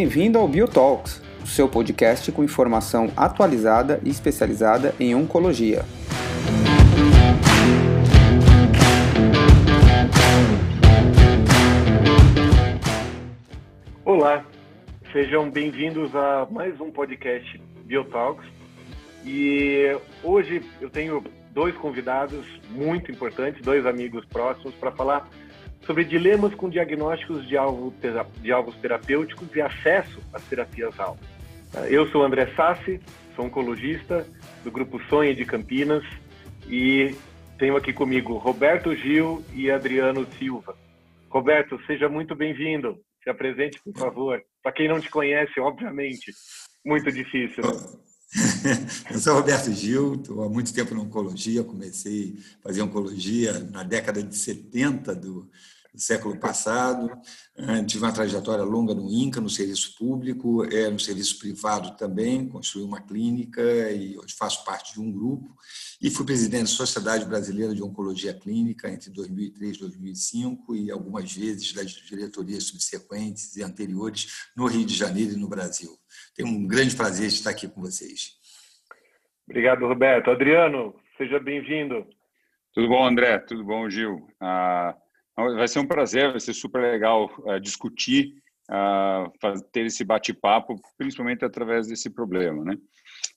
Bem-vindo ao Biotalks, o seu podcast com informação atualizada e especializada em oncologia. Olá, sejam bem-vindos a mais um podcast Biotalks. E hoje eu tenho dois convidados muito importantes, dois amigos próximos, para falar sobre dilemas com diagnósticos de, alvo, de alvos terapêuticos e acesso às terapias-alvo. Eu sou André Sassi, sou oncologista do Grupo Sonho de Campinas e tenho aqui comigo Roberto Gil e Adriano Silva. Roberto, seja muito bem-vindo. Se apresente, por favor. Para quem não te conhece, obviamente, muito difícil. Eu sou Roberto Gil, estou há muito tempo na oncologia, comecei a fazer oncologia na década de 70 do, do século passado, ah, tive uma trajetória longa no INCA, no serviço público, é, no serviço privado também, construí uma clínica e hoje faço parte de um grupo, e fui presidente da Sociedade Brasileira de Oncologia Clínica entre 2003 e 2005 e algumas vezes das diretorias subsequentes e anteriores no Rio de Janeiro e no Brasil. Tenho um grande prazer de estar aqui com vocês. Obrigado, Roberto. Adriano, seja bem-vindo. Tudo bom, André? Tudo bom, Gil? Ah, vai ser um prazer, vai ser super legal ah, discutir, ah, ter esse bate-papo, principalmente através desse problema, né?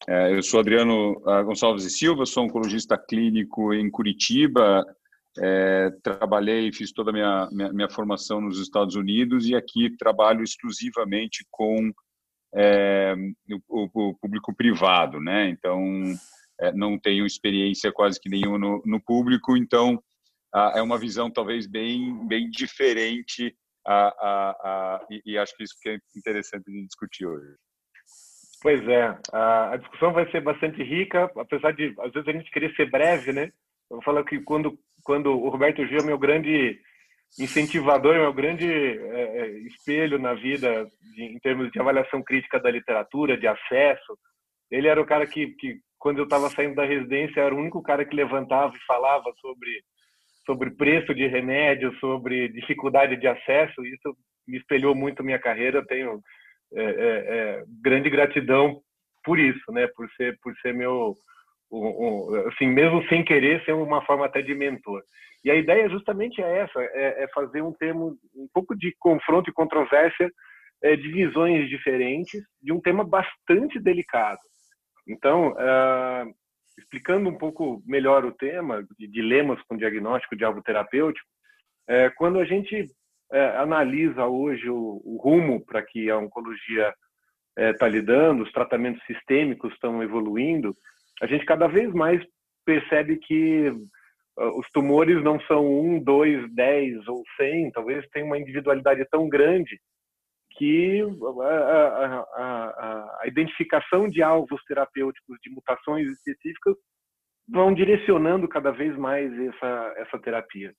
É, eu sou Adriano ah, Gonçalves e Silva, sou oncologista clínico em Curitiba, é, trabalhei, fiz toda a minha, minha, minha, formação nos Estados Unidos e aqui trabalho exclusivamente com o, o, público privado, né? Então, não tenho experiência quase que nenhuma no, no público, então a, é uma visão talvez bem, bem diferente a, a, e, e, acho que isso que é interessante de discutir hoje. Pois é, a, discussão vai ser bastante rica, apesar de às vezes a gente querer ser breve, né? Eu vou falar que quando quando o Roberto Gil é meu grande incentivador, meu grande é, é, espelho na vida de, em termos de avaliação crítica da literatura, de acesso. Ele era o cara que, que quando eu estava saindo da residência, era o único cara que levantava e falava sobre sobre preço de remédio, sobre dificuldade de acesso. Isso me espelhou muito minha carreira. Eu tenho é, é, é, grande gratidão por isso, né? Por ser por ser meu um, um, assim mesmo sem querer ser uma forma até de mentor. E a ideia justamente é essa, é, é fazer um termo, um pouco de confronto e controvérsia é, de visões diferentes de um tema bastante delicado. Então, uh, explicando um pouco melhor o tema de dilemas com diagnóstico de alvo terapêutico, é, quando a gente é, analisa hoje o, o rumo para que a oncologia está lidando, os tratamentos sistêmicos estão evoluindo, a gente cada vez mais percebe que ah, os tumores não são um, dois, dez ou cem, talvez tenha uma individualidade tão grande que a, a, a, a, identificação de alvos terapêuticos de mutações específicas vão direcionando cada vez mais essa, essa terapia.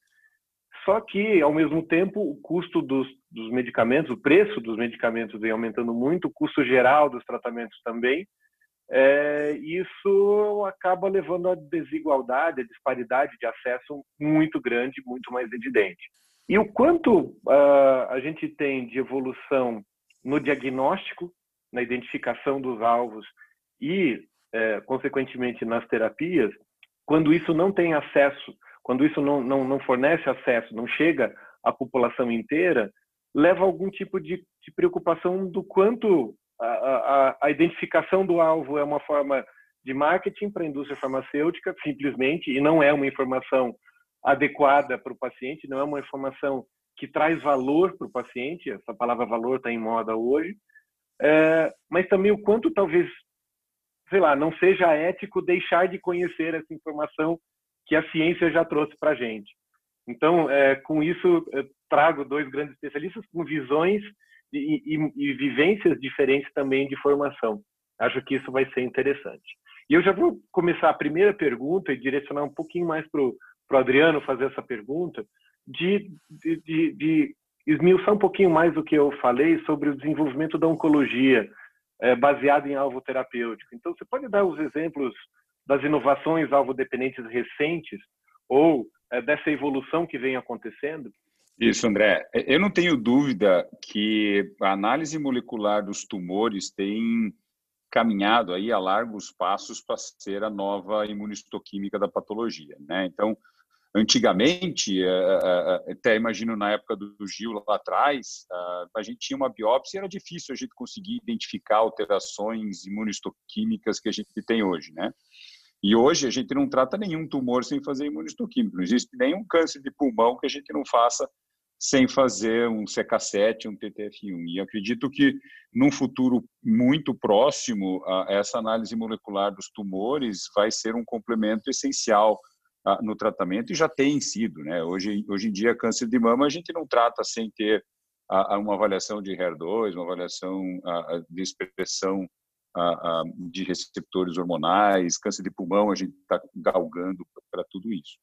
Só que, ao mesmo tempo, o custo dos, dos medicamentos, o preço dos medicamentos vem aumentando muito, o custo geral dos tratamentos também, é, isso acaba levando a desigualdade, a disparidade de acesso muito grande, muito mais evidente. E o quanto uh, a gente tem de evolução no diagnóstico, na identificação dos alvos e, uh, consequentemente, nas terapias, quando isso não tem acesso, quando isso não, não, não fornece acesso, não chega à população inteira, leva a algum tipo de, de preocupação do quanto a, a, a identificação do alvo é uma forma de marketing para a indústria farmacêutica, simplesmente, e não é uma informação adequada para o paciente, não é uma informação que traz valor para o paciente, essa palavra valor está em moda hoje, é, mas também o quanto talvez, sei lá, não seja ético deixar de conhecer essa informação que a ciência já trouxe para a gente. Então, é, com isso, trago dois grandes especialistas com visões e, e, e vivências diferentes também de formação. Acho que isso vai ser interessante. E eu já vou começar a primeira pergunta e direcionar um pouquinho mais para o Adriano fazer essa pergunta, de, de, de, de, esmiuçar um pouquinho mais do que eu falei sobre o desenvolvimento da oncologia é, baseado em alvo terapêutico. Então, você pode dar os exemplos das inovações alvo-dependentes recentes ou é, dessa evolução que vem acontecendo? Isso, André. Eu não tenho dúvida que a análise molecular dos tumores tem caminhado aí a largos passos para ser a nova imunistoquímica da patologia, né? Então, antigamente, eh, eh, eh, até imagino na época do Gil lá atrás, a gente tinha uma biópsia e era difícil a gente conseguir identificar alterações imunistoquímicas que a gente tem hoje, né? E hoje a gente não trata nenhum tumor sem fazer imunistoquímico. Não existe nenhum câncer de pulmão que a gente não faça sem fazer um CK7, um TTF1. E acredito que num futuro muito próximo, essa análise molecular dos tumores vai ser um complemento essencial no tratamento e já tem sido, né? Hoje, hoje em dia, câncer de mama a gente não trata sem ter uma avaliação de HER2, uma avaliação de expressão de receptores hormonais, câncer de pulmão, a gente está galgando para tudo isso.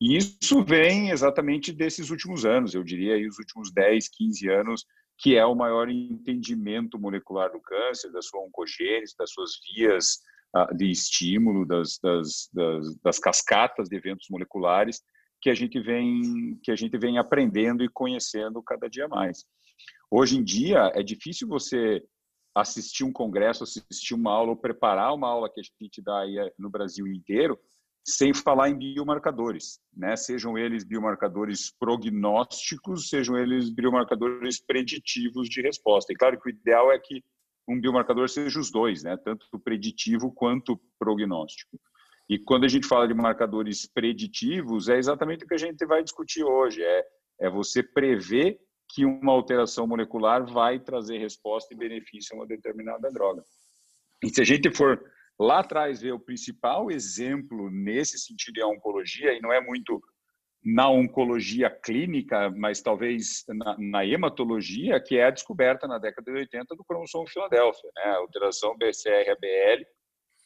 E isso vem exatamente desses últimos anos, eu diria aí os últimos 10, 15 anos, que é o maior entendimento molecular do câncer, da sua oncogênese, das suas vias de estímulo, das, das, das, das, cascatas de eventos moleculares que a gente vem que a gente vem aprendendo e conhecendo cada dia mais. Hoje em dia é difícil você assistir um congresso, assistir uma aula ou preparar uma aula que a gente dá aí no Brasil inteiro sem falar em biomarcadores, né? Sejam eles biomarcadores prognósticos, sejam eles biomarcadores preditivos de resposta. E claro que o ideal é que um biomarcador seja os dois, né? Tanto preditivo quanto prognóstico. E quando a gente fala de marcadores preditivos, é exatamente o que a gente vai discutir hoje. É, é você prever que uma alteração molecular vai trazer resposta e benefício a uma determinada droga. E se a gente for lá atrás ver o principal exemplo nesse sentido a oncologia, e não é muito na oncologia clínica, mas talvez na, na, hematologia, que é a descoberta na década de 80 do cromossomo Filadélfia, né? a alteração BCR-ABL,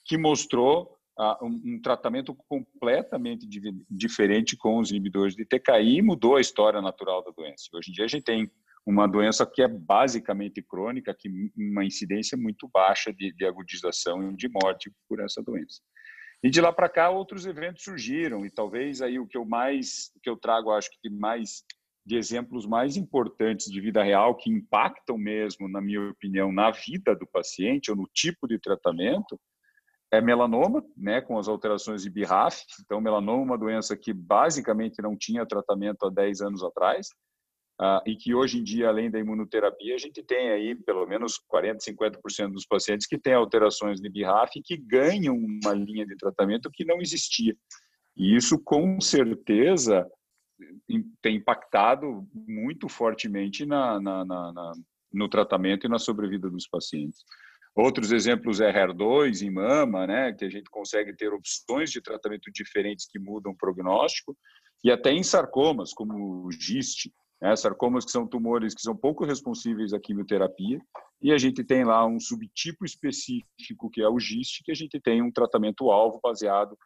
que mostrou uh, um, um, tratamento completamente diferente com os inibidores de TKI e mudou a história natural da doença. Hoje em dia a gente tem uma doença que é basicamente crônica, que uma incidência muito baixa de, de agudização e de morte por essa doença. E de lá para cá outros eventos surgiram e talvez aí o que eu mais o que eu trago acho que mais de exemplos mais importantes de vida real que impactam mesmo, na minha opinião, na vida do paciente ou no tipo de tratamento é melanoma, né, com as alterações de BRAF. Então, melanoma uma doença que basicamente não tinha tratamento há 10 anos atrás Uh, e que hoje em dia, além da imunoterapia, a gente tem aí pelo menos 40%, 50% dos pacientes que têm alterações de BRAF e que ganham uma linha de tratamento que não existia. E isso, com certeza, tem impactado muito fortemente na, na, na, na no tratamento e na sobrevida dos pacientes. Outros exemplos é HER2 em mama, né, que a gente consegue ter opções de tratamento diferentes que mudam o prognóstico, e até em sarcomas, como o GIST, né? Sarcomas que são tumores que são pouco responsíveis à quimioterapia e a gente tem lá um subtipo específico que é o GIST, que a gente tem um tratamento alvo baseado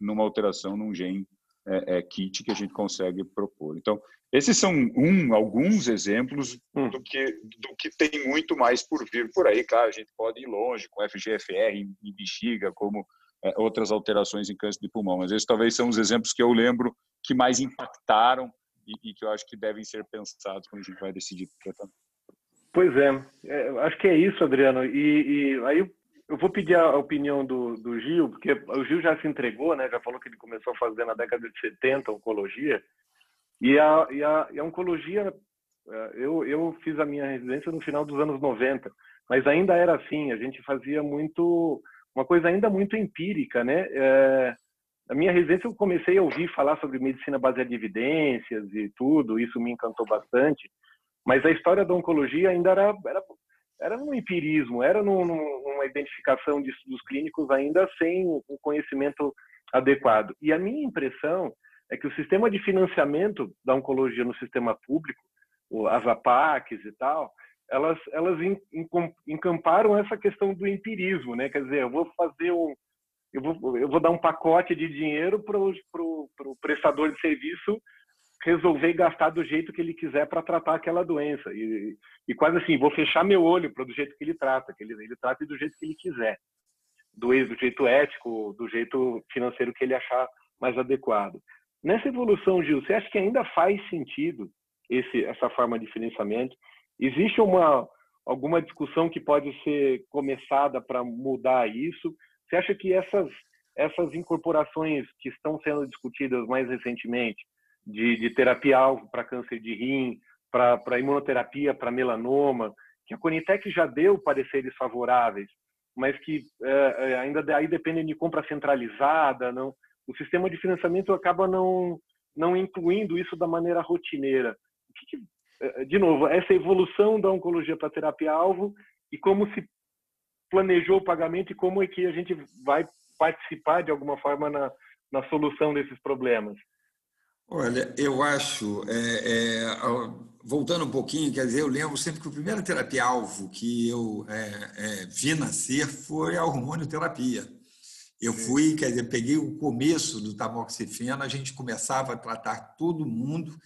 numa alteração num gene é, é, kit que a gente consegue propor. Então, esses são um, alguns exemplos hum. do que, do que tem muito mais por vir por aí. Claro, a gente pode ir longe com FGFR em, em bexiga, como é, outras alterações em câncer de pulmão, mas esses talvez são os exemplos que eu lembro que mais impactaram e, e, que eu acho que devem ser pensados quando a gente vai decidir o tratamento. Pois é, é acho que é isso, Adriano. E, e, aí eu vou pedir a opinião do, do Gil, porque o Gil já se entregou, né? Já falou que ele começou a fazer na década de 70 oncologia. E a, e a, e a oncologia, é, eu, eu fiz a minha residência no final dos anos 90, mas ainda era assim, a gente fazia muito, uma coisa ainda muito empírica, né? É, na minha residência eu comecei a ouvir falar sobre medicina baseada em evidências e tudo, isso me encantou bastante, mas a história da oncologia ainda era, era, era no empirismo, era no, numa identificação de estudos clínicos ainda sem o conhecimento adequado. E a minha impressão é que o sistema de financiamento da oncologia no sistema público, as APACs e tal, elas, elas encamparam essa questão do empirismo, né? Quer dizer, eu vou fazer um, eu vou, eu vou dar um pacote de dinheiro para o prestador de serviço resolver gastar do jeito que ele quiser para tratar aquela doença. E, e quase assim, vou fechar meu olho para do jeito que ele trata, que ele, ele trate do jeito que ele quiser. Do, do jeito ético, do jeito financeiro que ele achar mais adequado. Nessa evolução, Gil, você acha que ainda faz sentido esse, essa forma de financiamento. Existe uma alguma discussão que pode ser começada para mudar isso? Você acha que essas essas incorporações que estão sendo discutidas mais recentemente de, de terapia alvo para câncer de rim, para imunoterapia, para melanoma, que a Conitec já deu pareceres favoráveis, mas que é, ainda aí dependem de compra centralizada, não? O sistema de financiamento acaba não não incluindo isso da maneira rotineira. Que é, de novo, essa evolução da oncologia para terapia alvo e como se planejou o pagamento e como é que a gente vai participar de alguma forma na, na solução desses problemas. Olha, eu acho, é, é, voltando um pouquinho, quer dizer, eu lembro sempre que a primeira terapia-alvo que eu é, é vi nascer foi a hormonioterapia. Eu fui, quer dizer, peguei o começo do tamoxifeno, a gente começava a tratar todo mundo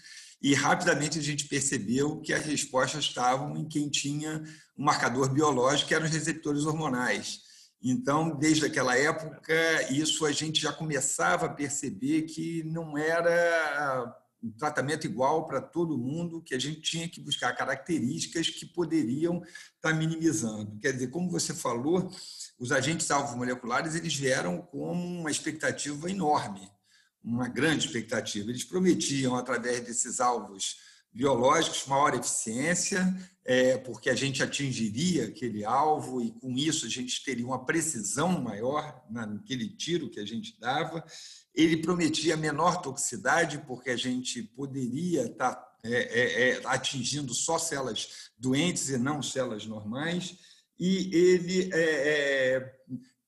e rapidamente a gente percebeu que as respostas estavam em quem tinha um marcador biológico, que eram os receptores hormonais. Então, desde aquela época, isso a gente já começava a perceber que não era um tratamento igual para todo mundo, que a gente tinha que buscar características que poderiam estar minimizando. Quer dizer, como você falou, os agentes alvos moleculares eles vieram com uma expectativa enorme, uma grande expectativa. Eles prometiam, através desses alvos biológicos, maior eficiência, é, porque a gente atingiria aquele alvo e, com isso, a gente teria uma precisão maior naquele tiro que a gente dava. Ele prometia menor toxicidade, porque a gente poderia estar é, é, é atingindo só células doentes e não células normais. E ele é, é,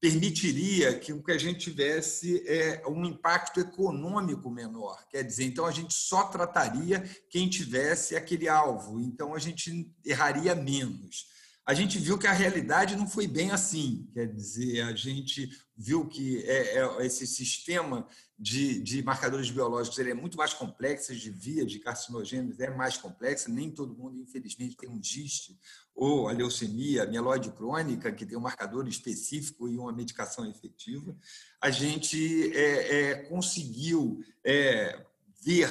permitiria que o que a gente tivesse é, um impacto econômico menor. Quer dizer, então a gente só trataria quem tivesse aquele alvo, então a gente erraria menos. A gente viu que a realidade não foi bem assim, quer dizer, a gente viu que é, é, esse sistema de, de, marcadores biológicos ele é muito mais complexo, de via de carcinogêneos é mais complexo, nem todo mundo, infelizmente, tem um GIST ou a leucemia a mieloide crônica, que tem um marcador específico e uma medicação efetiva, a gente é, é, conseguiu é, ver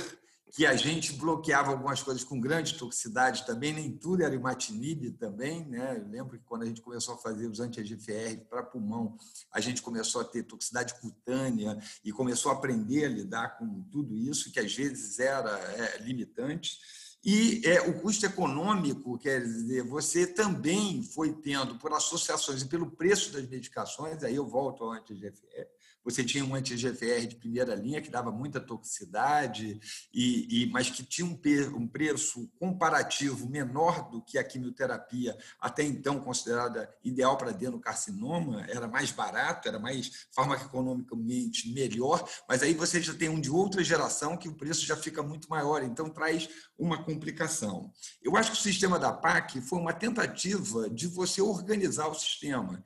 que a gente bloqueava algumas coisas com grande toxicidade também, nem tudo era imatinib também, né? Eu lembro que quando a gente começou a fazer os anti-EGFR para pulmão, a gente começou a ter toxicidade cutânea e começou a aprender a lidar com tudo isso, que às vezes era é, limitante. E é, o custo econômico, quer dizer, você também foi tendo, por associações e pelo preço das medicações, aí eu volto ao anti-GFR, você tinha um anti-GFR de primeira linha que dava muita toxicidade, e, e mas que tinha um, um, preço comparativo menor do que a quimioterapia, até então considerada ideal para adenocarcinoma, era mais barato, era mais farmacoeconomicamente melhor, mas aí você já tem um de outra geração que o preço já fica muito maior, então traz uma complicação. Eu acho que o sistema da PAC foi uma tentativa de você organizar o sistema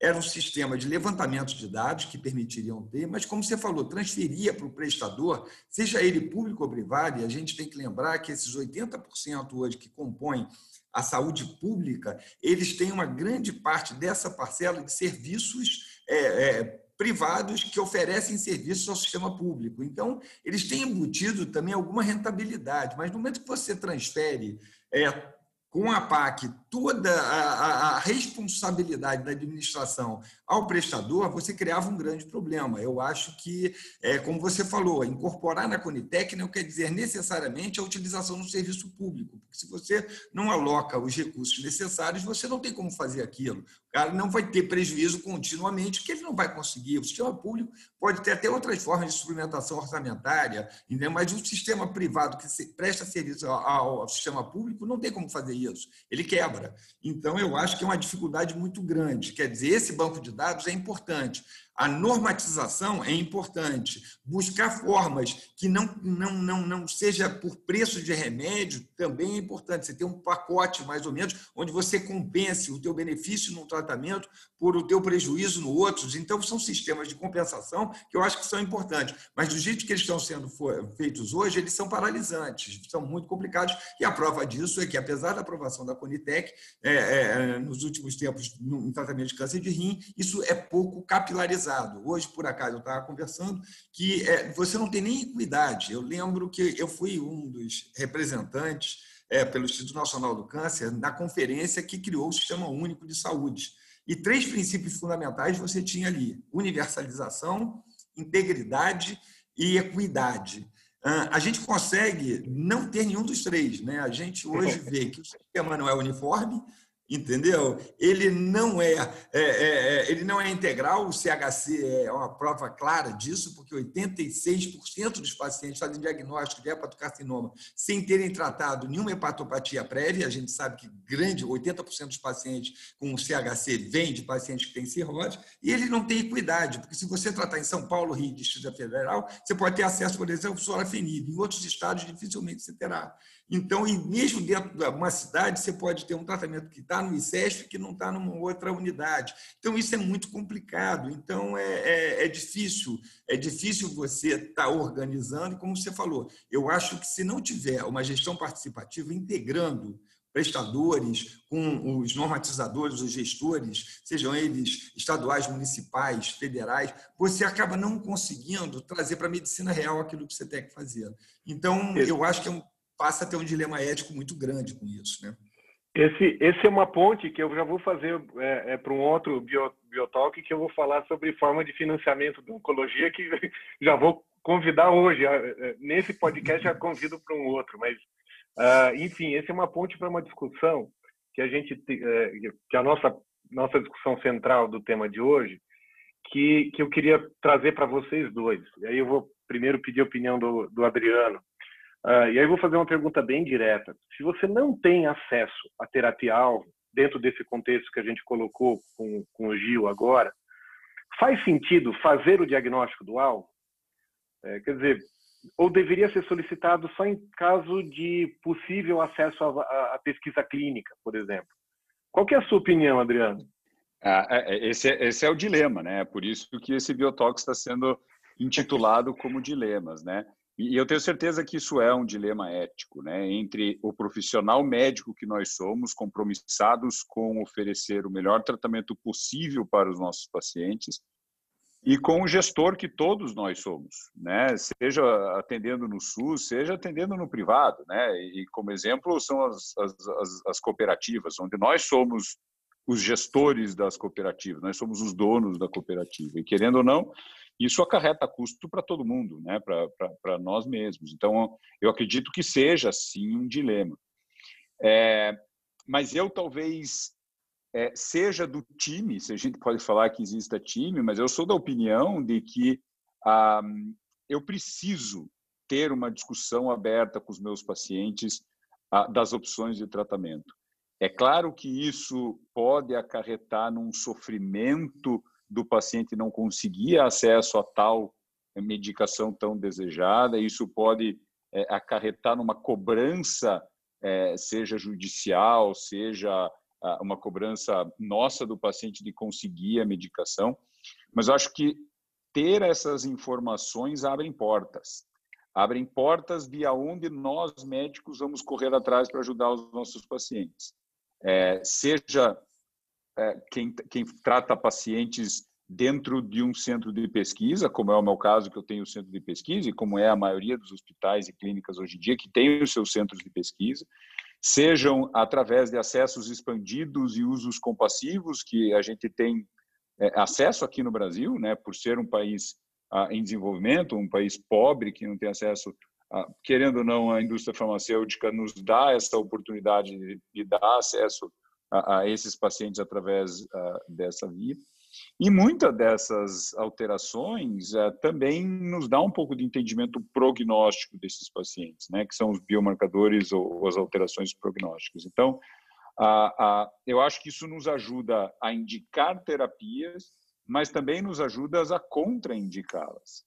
era um sistema de levantamento de dados que permitiriam ter, mas, como você falou, transferia para o prestador, seja ele público ou privado, e a gente tem que lembrar que esses 80% hoje que compõem a saúde pública, eles têm uma grande parte dessa parcela de serviços é, é, privados que oferecem serviços ao sistema público. Então, eles têm embutido também alguma rentabilidade, mas no momento que você transfere é, com a PAC toda a, a, responsabilidade da administração ao prestador, você criava um grande problema. Eu acho que, é, como você falou, incorporar na Conitec não quer dizer necessariamente a utilização do serviço público, porque se você não aloca os recursos necessários, você não tem como fazer aquilo. O cara não vai ter prejuízo continuamente, que ele não vai conseguir. O sistema público pode ter até outras formas de suplementação orçamentária, mas um sistema privado que presta serviço ao, ao sistema público não tem como fazer isso. Ele quebra. Então, eu acho que é uma dificuldade muito grande. Quer dizer, esse banco de dados é importante. A normatização é importante. Buscar formas que não, não, não, não seja por preço de remédio também é importante. Você tem um pacote, mais ou menos, onde você compense o teu benefício no tratamento por o teu prejuízo no outro. Então, são sistemas de compensação que eu acho que são importantes. Mas do jeito que eles estão sendo feitos hoje, eles são paralisantes, são muito complicados. E a prova disso é que, apesar da aprovação da Conitec, é, é, nos últimos tempos, no tratamento de câncer de rim, isso é pouco capilarizado enraizado. Hoje, por acaso, eu estava conversando que é, você não tem nem equidade. Eu lembro que eu fui um dos representantes é, pelo Instituto Nacional do Câncer na conferência que criou o Sistema Único de Saúde. E três princípios fundamentais você tinha ali: universalização, integridade e equidade. A gente consegue não ter nenhum dos três. Né? A gente hoje vê que o sistema não é uniforme, entendeu? Ele não é, é, é, é, ele não é integral, o CHC é uma prova clara disso, porque 86% dos pacientes fazem diagnóstico de hepatocarcinoma sem terem tratado nenhuma hepatopatia prévia, a gente sabe que grande, 80% dos pacientes com CHC vêm de pacientes que têm cirrose, e ele não tem equidade, porque se você tratar em São Paulo, Rio e Distrito Federal, você pode ter acesso, por exemplo, ao sorafenib, em outros estados dificilmente você terá. Então, e mesmo dentro de uma cidade, você pode ter um tratamento que está no ICESP que não está numa outra unidade. Então, isso é muito complicado. Então, é, é, é difícil. É difícil você estar tá organizando. E, como você falou, eu acho que se não tiver uma gestão participativa integrando prestadores com os normatizadores, os gestores, sejam eles estaduais, municipais, federais, você acaba não conseguindo trazer para a medicina real aquilo que você tem que fazer. Então, eu acho que é um passa a ter um dilema ético muito grande com isso, né? Esse, esse é uma ponte que eu já vou fazer é, é, para um outro bio, que eu vou falar sobre forma de financiamento da oncologia que já vou convidar hoje é, nesse podcast já convido para um outro, mas uh, enfim esse é uma ponte para uma discussão que a gente é, que a nossa nossa discussão central do tema de hoje que que eu queria trazer para vocês dois. E aí eu vou primeiro pedir a opinião do, do Adriano Uh, e aí vou fazer uma pergunta bem direta. Se você não tem acesso à terapia-alvo, dentro desse contexto que a gente colocou com, com o Gil agora, faz sentido fazer o diagnóstico do alvo? É, quer dizer, ou deveria ser solicitado só em caso de possível acesso à, pesquisa clínica, por exemplo? Qual é a sua opinião, Adriano? Ah, é, é, esse, é, esse é o dilema, né? Por isso que esse biotox está sendo intitulado como dilemas, né? E eu tenho certeza que isso é um dilema ético, né, entre o profissional médico que nós somos, compromissados com oferecer o melhor tratamento possível para os nossos pacientes, e com o gestor que todos nós somos, né, seja atendendo no SUS, seja atendendo no privado, né, e como exemplo são as, as, as, as cooperativas, onde nós somos os gestores das cooperativas, nós somos os donos da cooperativa, e querendo ou não, isso acarreta custo para todo mundo, né? para nós mesmos. Então, eu acredito que seja, sim, um dilema. É, mas eu talvez é, seja do time, se a gente pode falar que exista time, mas eu sou da opinião de que ah, eu preciso ter uma discussão aberta com os meus pacientes ah, das opções de tratamento. É claro que isso pode acarretar num sofrimento do paciente não conseguir acesso a tal medicação tão desejada, isso pode é, acarretar numa cobrança, é, seja judicial, seja uma cobrança nossa do paciente de conseguir a medicação, mas eu acho que ter essas informações abrem portas. Abrem portas via onde nós, médicos, vamos correr atrás para ajudar os nossos pacientes. É, seja quem, quem trata pacientes dentro de um centro de pesquisa, como é o meu caso, que eu tenho o centro de pesquisa, e como é a maioria dos hospitais e clínicas hoje em dia, que têm os seus centros de pesquisa, sejam através de acessos expandidos e usos compassivos, que a gente tem é, acesso aqui no Brasil, né, por ser um país ah, em desenvolvimento, um país pobre que não tem acesso, querendo ou não, a indústria farmacêutica nos dá essa oportunidade de, de dar acesso a, a esses pacientes através uh, dessa via. E muitas dessas alterações uh, também nos dá um pouco de entendimento prognóstico desses pacientes, né, que são os biomarcadores ou, ou as alterações prognósticas. Então, uh, eu acho que isso nos ajuda a indicar terapias, mas também nos ajuda a contraindicá-las.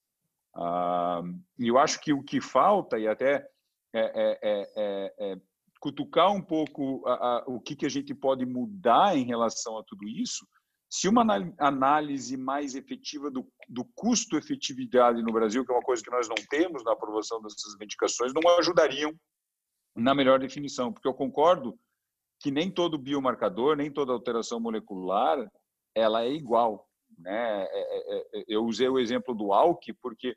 E eu acho que o que falta, e até é, é, é, é cutucar um pouco a, a, o que, que a gente pode mudar em relação a tudo isso, se uma análise mais efetiva do, do custo-efetividade no Brasil, que é uma coisa que nós não temos na aprovação dessas medicações, não ajudariam na melhor definição, porque eu concordo que nem todo biomarcador, nem toda alteração molecular, ela é igual. Né? Eu usei o exemplo do ALK porque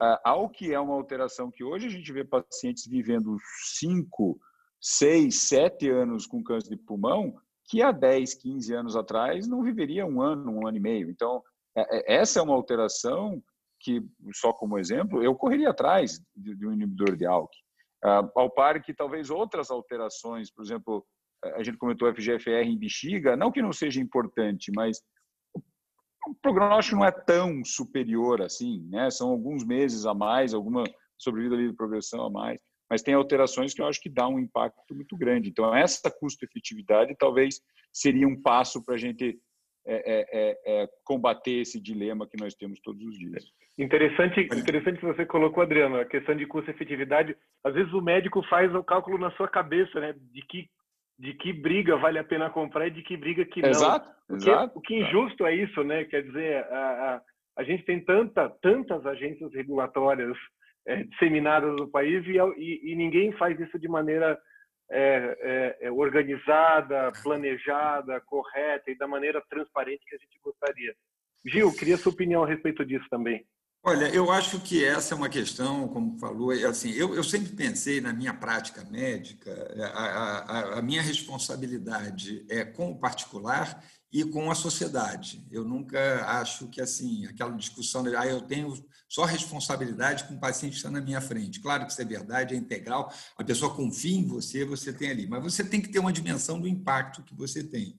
a ALK é uma alteração que hoje a gente vê pacientes vivendo 5, 6, 7 anos com câncer de pulmão, que há 10, 15 anos atrás não viveria um ano, um ano e meio. Então, essa é uma alteração que, só como exemplo, eu correria atrás de, um inibidor de ALK. Uh, ao par que talvez outras alterações, por exemplo, a gente comentou FGFR em bexiga, não que não seja importante, mas o prognóstico não é tão superior assim, né? São alguns meses a mais, alguma sobrevida ali de progressão a mais, mas tem alterações que eu acho que dá um impacto muito grande. Então, essa custo-efetividade talvez seria um passo para a gente é, é, é, é, combater esse dilema que nós temos todos os dias. Interessante, interessante que você colocou, Adriano, a questão de custo-efetividade. Às vezes o médico faz o cálculo na sua cabeça, né, de que de que briga vale a pena comprar e de que briga que não. Exato, Porque, exato. O que injusto é isso, né? Quer dizer, a, a, a gente tem tanta, tantas agências regulatórias é, disseminadas no país e, e, e, ninguém faz isso de maneira é, é, é, organizada, planejada, correta e da maneira transparente que a gente gostaria. Gil, queria sua opinião a respeito disso também. Olha, eu acho que essa é uma questão, como falou, é assim, eu, eu sempre pensei na minha prática médica, a, a, a, minha responsabilidade é com o particular e com a sociedade. Eu nunca acho que assim aquela discussão de ah, eu tenho só responsabilidade com o paciente que está na minha frente. Claro que isso é verdade, é integral, a pessoa confia em você, você tem ali, mas você tem que ter uma dimensão do impacto que você tem.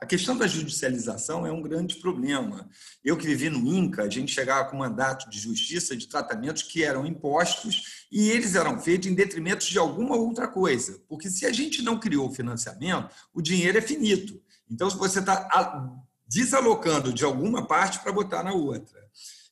A questão da judicialização é um grande problema. Eu que vivi no INCA, a gente chegava com mandato de justiça de tratamentos que eram impostos e eles eram feitos em detrimento de alguma outra coisa. Porque se a gente não criou o financiamento, o dinheiro é finito. Então, você está desalocando de alguma parte para botar na outra.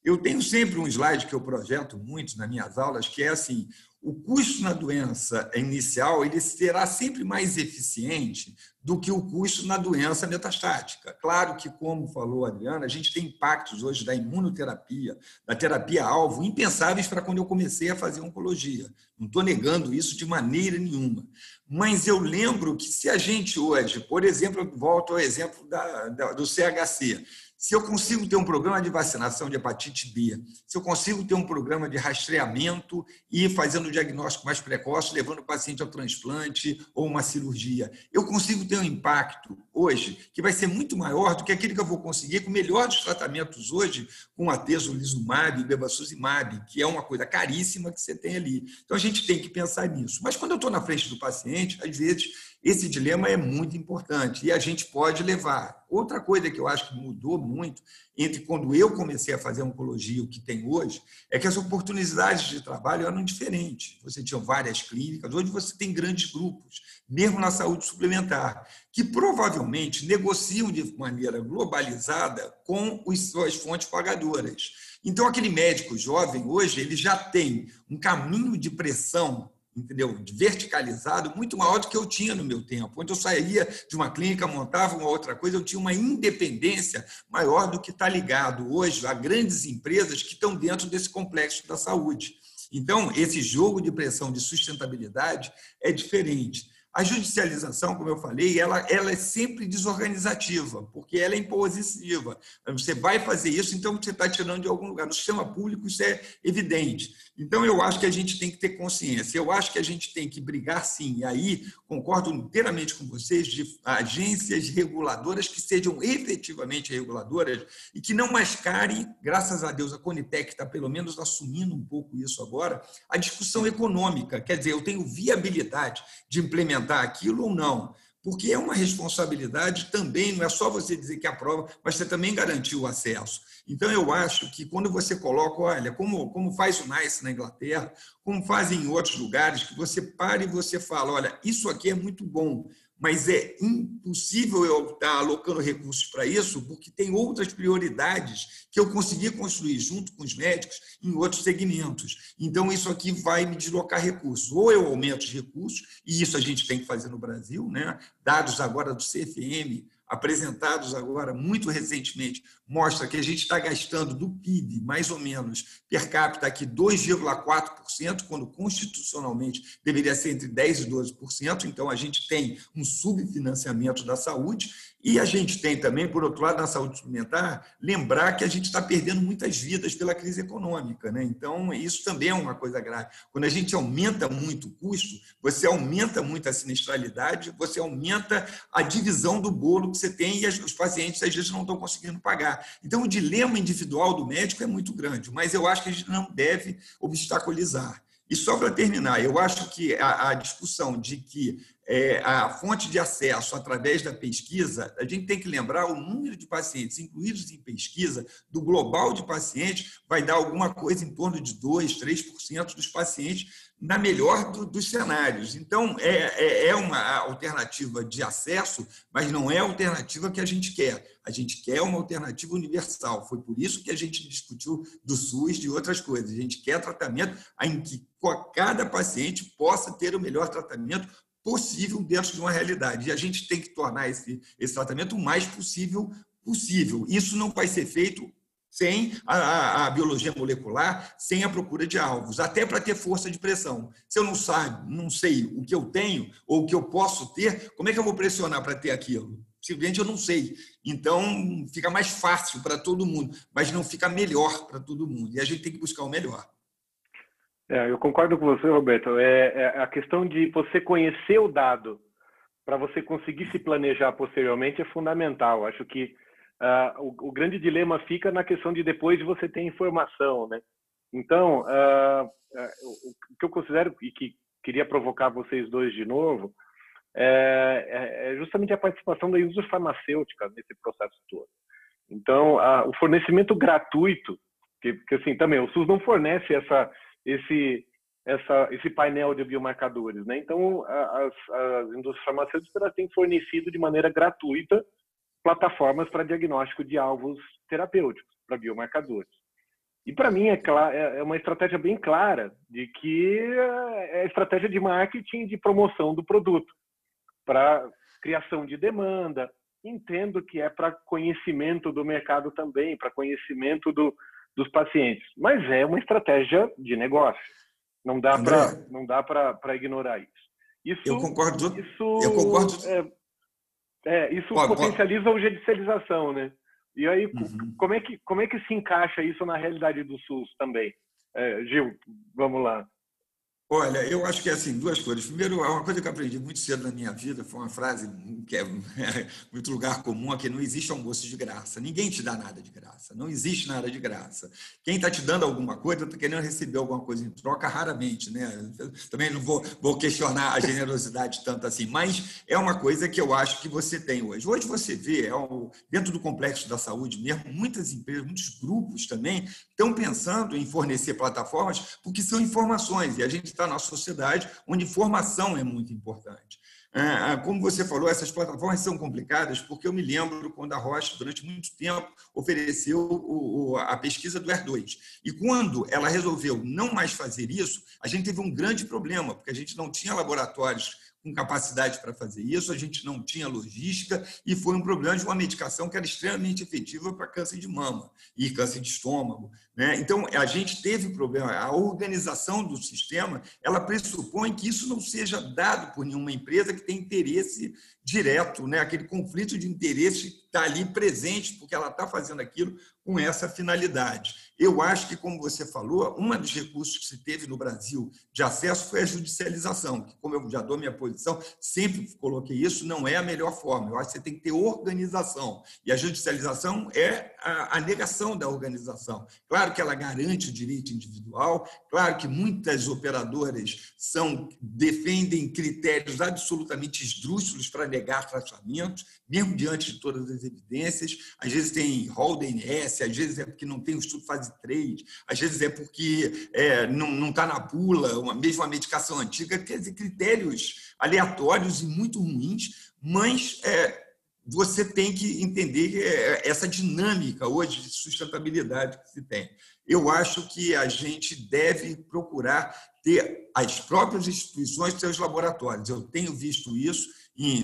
Eu tenho sempre um slide que eu projeto muito nas minhas aulas, que é assim: o custo na doença inicial ele será sempre mais eficiente do que o custo na doença metastática. Claro que, como falou a Adriana, a gente tem impactos hoje da imunoterapia, da terapia-alvo, impensáveis para quando eu comecei a fazer oncologia. Não estou negando isso de maneira nenhuma. Mas eu lembro que se a gente hoje, por exemplo, volto ao exemplo da, da, do CHC, se eu consigo ter um programa de vacinação de hepatite B, se eu consigo ter um programa de rastreamento e fazendo o diagnóstico mais precoce, levando o paciente ao transplante ou uma cirurgia, eu consigo ter um impacto hoje que vai ser muito maior do que aquele que eu vou conseguir com o melhor dos tratamentos hoje, com atezolizumab e bevacizumab, que é uma coisa caríssima que você tem ali. Então a gente tem que pensar nisso. Mas quando eu estou na frente do paciente, às vezes esse dilema é muito importante e a gente pode levar. Outra coisa que eu acho que mudou muito entre quando eu comecei a fazer oncologia e o que tem hoje é que as oportunidades de trabalho eram diferentes. Você tinha várias clínicas, hoje você tem grandes grupos, mesmo na saúde suplementar, que provavelmente negociam de maneira globalizada com as suas fontes pagadoras. Então, aquele médico jovem hoje ele já tem um caminho de pressão entendeu? Verticalizado, muito maior do que eu tinha no meu tempo. Onde eu saía de uma clínica, montava uma outra coisa, eu tinha uma independência maior do que está ligado hoje a grandes empresas que estão dentro desse complexo da saúde. Então, esse jogo de pressão de sustentabilidade é diferente. A judicialização, como eu falei, ela, ela é sempre desorganizativa, porque ela é impositiva. Você vai fazer isso, então você está tirando de algum lugar. No sistema público, isso é evidente. Então, eu acho que a gente tem que ter consciência. Eu acho que a gente tem que brigar, sim, e aí concordo inteiramente com vocês, de agências reguladoras que sejam efetivamente reguladoras e que não mascarem, graças a Deus, a Conitec está pelo menos assumindo um pouco isso agora, a discussão econômica. Quer dizer, eu tenho viabilidade de implementar aquilo ou não porque é uma responsabilidade também, não é só você dizer que aprova, mas você também garantir o acesso. Então, eu acho que quando você coloca, olha, como, como faz o NICE na Inglaterra, como fazem em outros lugares, que você para e você fala, olha, isso aqui é muito bom, mas é impossível eu estar alocando recursos para isso, porque tem outras prioridades que eu consegui construir junto com os médicos em outros segmentos. Então, isso aqui vai me deslocar recursos. Ou eu aumento os recursos, e isso a gente tem que fazer no Brasil, né? dados agora do CFM, apresentados agora muito recentemente mostra que a gente está gastando do PIB, mais ou menos, per capita aqui 2,4%, quando constitucionalmente deveria ser entre 10% e 12%. Então, a gente tem um subfinanciamento da saúde e a gente tem também, por outro lado, na saúde suplementar, lembrar que a gente está perdendo muitas vidas pela crise econômica. Né? Então, isso também é uma coisa grave. Quando a gente aumenta muito o custo, você aumenta muito a sinistralidade, você aumenta a divisão do bolo você tem e os pacientes, às vezes, não estão conseguindo pagar. Então, o dilema individual do médico é muito grande, mas eu acho que a gente não deve obstaculizar. E só para terminar, eu acho que a, a discussão de que é, a fonte de acesso através da pesquisa, a gente tem que lembrar o número de pacientes incluídos em pesquisa, do global de pacientes, vai dar alguma coisa em torno de 2%, 3% dos pacientes na melhor do, dos cenários. Então, é, é, é, uma alternativa de acesso, mas não é a alternativa que a gente quer. A gente quer uma alternativa universal. Foi por isso que a gente discutiu do SUS, de outras coisas. A gente quer tratamento em que cada paciente possa ter o melhor tratamento possível dentro de uma realidade. E a gente tem que tornar esse, esse tratamento o mais possível possível. Isso não vai ser feito sem a, a, a, biologia molecular, sem a procura de alvos, até para ter força de pressão. Se eu não sabe, não sei o que eu tenho ou o que eu posso ter, como é que eu vou pressionar para ter aquilo? Simplesmente eu não sei. Então fica mais fácil para todo mundo, mas não fica melhor para todo mundo. E a gente tem que buscar o melhor. É, eu concordo com você, Roberto. É, é a questão de você conhecer o dado para você conseguir se planejar posteriormente é fundamental. Acho que uh, o, o, grande dilema fica na questão de depois de você ter informação, né? Então, uh, uh, o que eu considero e que queria provocar vocês dois de novo é, é, é justamente a participação da indústria farmacêutica nesse processo todo. Então, o fornecimento gratuito, que, que assim também o SUS não fornece essa esse essa, esse painel de biomarcadores. Né? Então, as, as indústrias farmacêuticas têm fornecido de maneira gratuita plataformas para diagnóstico de alvos terapêuticos, para biomarcadores. E para mim é, é, é uma estratégia bem clara de que é estratégia de marketing de promoção do produto, para criação de demanda. Entendo que é para conhecimento do mercado também, para conhecimento do, dos pacientes. Mas é uma estratégia de negócio. Não dá para não dá para ignorar isso. Isso eu concordo. Isso eu concordo. É, é isso pode, potencializa pode. a judicialização, né? E aí uhum. como é que como é que se encaixa isso na realidade do SUS também? É, Gil, vamos lá. Olha, eu acho que é assim, duas coisas. Primeiro, uma coisa que eu aprendi muito cedo na minha vida foi uma frase que é, muito lugar comum, é que não existe almoço de graça. Ninguém te dá nada de graça. Não existe nada de graça. Quem está te dando alguma coisa está querendo receber alguma coisa em troca raramente, né? também não vou, vou questionar a generosidade tanto assim, mas é uma coisa que eu acho que você tem hoje. Hoje você vê, é dentro do complexo da saúde mesmo, muitas empresas, muitos grupos também estão pensando em fornecer plataformas porque são informações e a gente está na sociedade onde informação é muito importante. É, é, como você falou, essas plataformas são complicadas, porque eu me lembro quando a Rocha, durante muito tempo, ofereceu a pesquisa do ER2. E quando ela resolveu não mais fazer isso, a gente teve um grande problema, porque a gente não tinha laboratórios com capacidade para fazer isso, a gente não tinha logística e foi um problema de uma medicação que era extremamente efetiva para câncer de mama e câncer de estômago. Né? Então, a gente teve problema. A organização do sistema ela pressupõe que isso não seja dado por nenhuma empresa que tem interesse direto, né? aquele conflito de interesse está ali presente, porque ela está fazendo aquilo com essa finalidade. Eu acho que, como você falou, um dos recursos que se teve no Brasil de acesso foi a judicialização, que, como eu já dou minha posição, sempre coloquei isso, não é a melhor forma. Eu acho que você tem que ter organização. E a judicialização é a, a negação da organização. Claro que ela garante o direito individual, claro que muitas operadoras são defendem critérios absolutamente esdrúxulos para negar tratamentos, mesmo diante de todas as evidências. Às vezes tem rol DNS, às vezes é porque não tem o estudo fase 3, às vezes é porque é, não está na bula, uma, mesmo a medicação antiga, quer dizer, critérios aleatórios e muito ruins, mas é, você tem que entender é, essa dinâmica hoje de sustentabilidade que se tem. Eu acho que a gente deve procurar ter as próprias instituições, seus laboratórios. Eu tenho visto isso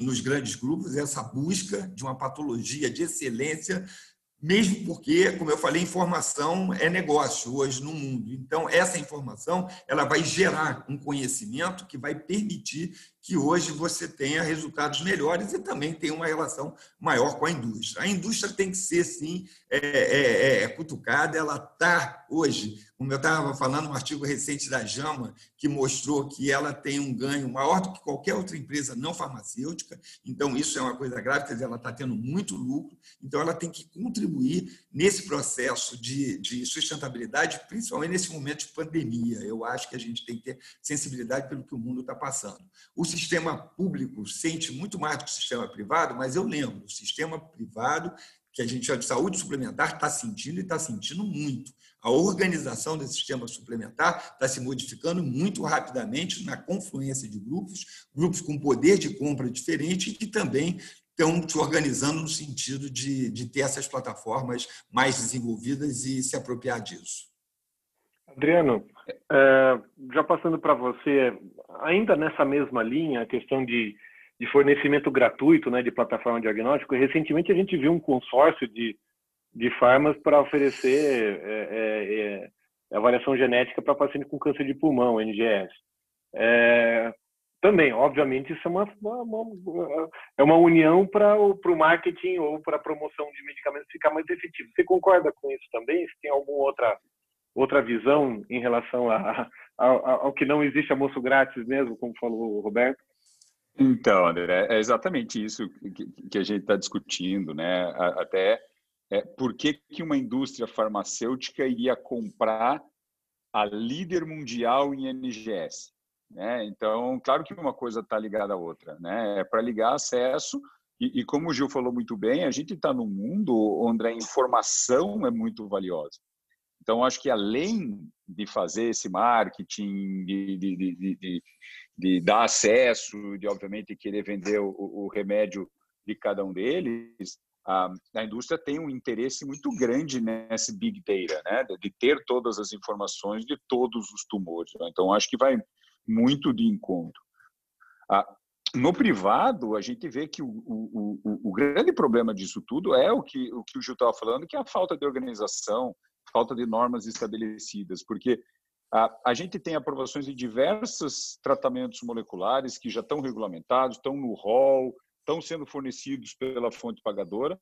nos grandes grupos, essa busca de uma patologia de excelência mesmo porque, como eu falei, informação é negócio hoje no mundo. Então, essa informação ela vai gerar um conhecimento que vai permitir que hoje você tenha resultados melhores e também tenha uma relação maior com a indústria. A indústria tem que ser, sim, é, é, é cutucada, ela está hoje, como eu estava falando, um artigo recente da JAMA, que mostrou que ela tem um ganho maior do que qualquer outra empresa não farmacêutica, então isso é uma coisa grave, quer dizer, ela está tendo muito lucro, então ela tem que contribuir nesse processo de, de sustentabilidade, principalmente nesse momento de pandemia. Eu acho que a gente tem que ter sensibilidade pelo que o mundo está passando. O sistema público sente muito mais do que o sistema privado, mas eu lembro, o sistema privado, que a gente chama de saúde suplementar, está sentindo e está sentindo muito. A organização desse sistema suplementar está se modificando muito rapidamente na confluência de grupos, grupos com poder de compra diferente e que também estão se organizando no sentido de, de ter essas plataformas mais desenvolvidas e se apropriar disso. Adriano, é, já passando para você, ainda nessa mesma linha, a questão de, de fornecimento gratuito né, de plataforma diagnóstico, recentemente a gente viu um consórcio de, de farmas para oferecer é, é, é, avaliação genética para paciente com câncer de pulmão, NGS. É, também, obviamente, isso é uma, uma, é uma união para o marketing ou para a promoção de medicamentos ficar mais efetivo. Você concorda com isso também? Se tem alguma outra outra visão em relação a, a, ao que não existe almoço grátis mesmo, como falou o Roberto? Então, André, é exatamente isso que, que a gente está discutindo, né? Até é, por que, que uma indústria farmacêutica iria comprar a líder mundial em NGS? Né? Então, claro que uma coisa está ligada à outra, né? É para ligar acesso e, e, como o Gil falou muito bem, a gente está num mundo onde a informação é muito valiosa. Então, acho que além de fazer esse marketing, de, de, de, de, dar acesso, de obviamente querer vender o, o remédio de cada um deles, a, a, indústria tem um interesse muito grande nesse big data, né? de ter todas as informações de todos os tumores. Né? Então, acho que vai muito de encontro. No privado, a gente vê que o, o, o, o, grande problema disso tudo é o que o, que o Gil estava falando, que é a falta de organização, falta de normas estabelecidas, porque a, a gente tem aprovações de diversos tratamentos moleculares que já estão regulamentados, estão no rol, estão sendo fornecidos pela fonte pagadora,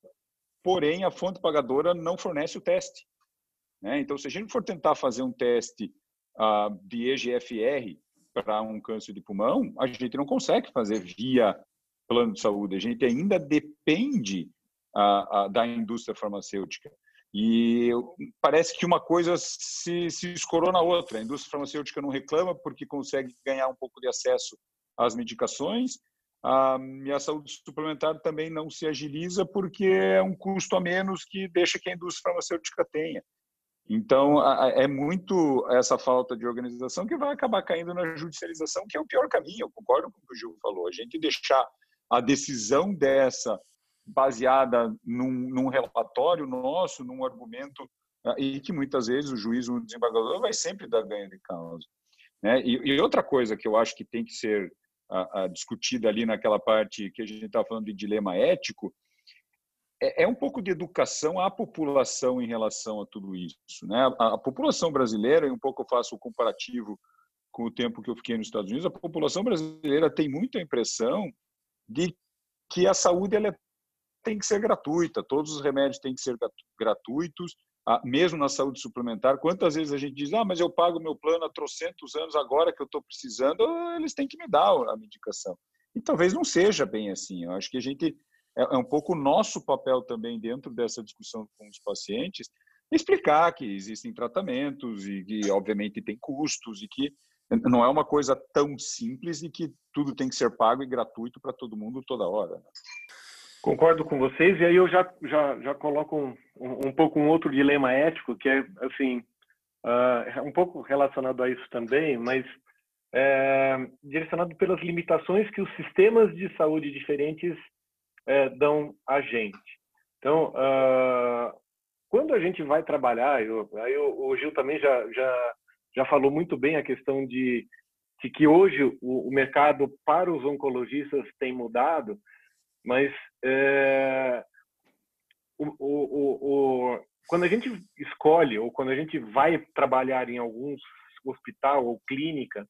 porém a fonte pagadora não fornece o teste. Né? Então, se a gente for tentar fazer um teste uh, de EGFR para um câncer de pulmão, a gente não consegue fazer via plano de saúde. A gente ainda depende uh, uh, da indústria farmacêutica. E parece que uma coisa se, se escorou na outra. A indústria farmacêutica não reclama porque consegue ganhar um pouco de acesso às medicações, a, saúde suplementar também não se agiliza porque é um custo a menos que deixa que a indústria farmacêutica tenha. Então, é muito essa falta de organização que vai acabar caindo na judicialização, que é o pior caminho. Eu concordo com o que o Gil falou. A gente deixar a decisão dessa baseada num, num, relatório nosso, num argumento, ah, e que muitas vezes o juiz, o desembargador, vai sempre dar ganho de causa. Né? E, e outra coisa que eu acho que tem que ser a, a discutida ali naquela parte que a gente está falando de dilema ético, é, é, um pouco de educação à população em relação a tudo isso. Né? A, a população brasileira, e um pouco eu faço o comparativo com o tempo que eu fiquei nos Estados Unidos, a população brasileira tem muita impressão de que a saúde ela é tem que ser gratuita, todos os remédios têm que ser gratuitos, ah, mesmo na saúde suplementar. Quantas vezes a gente diz, ah, mas eu pago meu plano há trocentos anos, agora que eu estou precisando, eles têm que me dar a medicação. E talvez não seja bem assim. Eu acho que a gente é, é um pouco o nosso papel também dentro dessa discussão com os pacientes, explicar que existem tratamentos e que obviamente tem custos e que não é uma coisa tão simples e que tudo tem que ser pago e gratuito para todo mundo toda hora. Concordo com vocês, e aí eu já, já, já coloco um, um, um pouco um outro dilema ético, que é, assim, uh, um pouco relacionado a isso também, mas é, direcionado pelas limitações que os sistemas de saúde diferentes é, dão a gente. Então, uh, quando a gente vai trabalhar, eu, aí o, o Gil também já, já, já falou muito bem a questão de de que hoje o, o mercado para os oncologistas tem mudado, mas é, o, o, quando a gente escolhe ou quando a gente vai trabalhar em algum hospital ou clínica,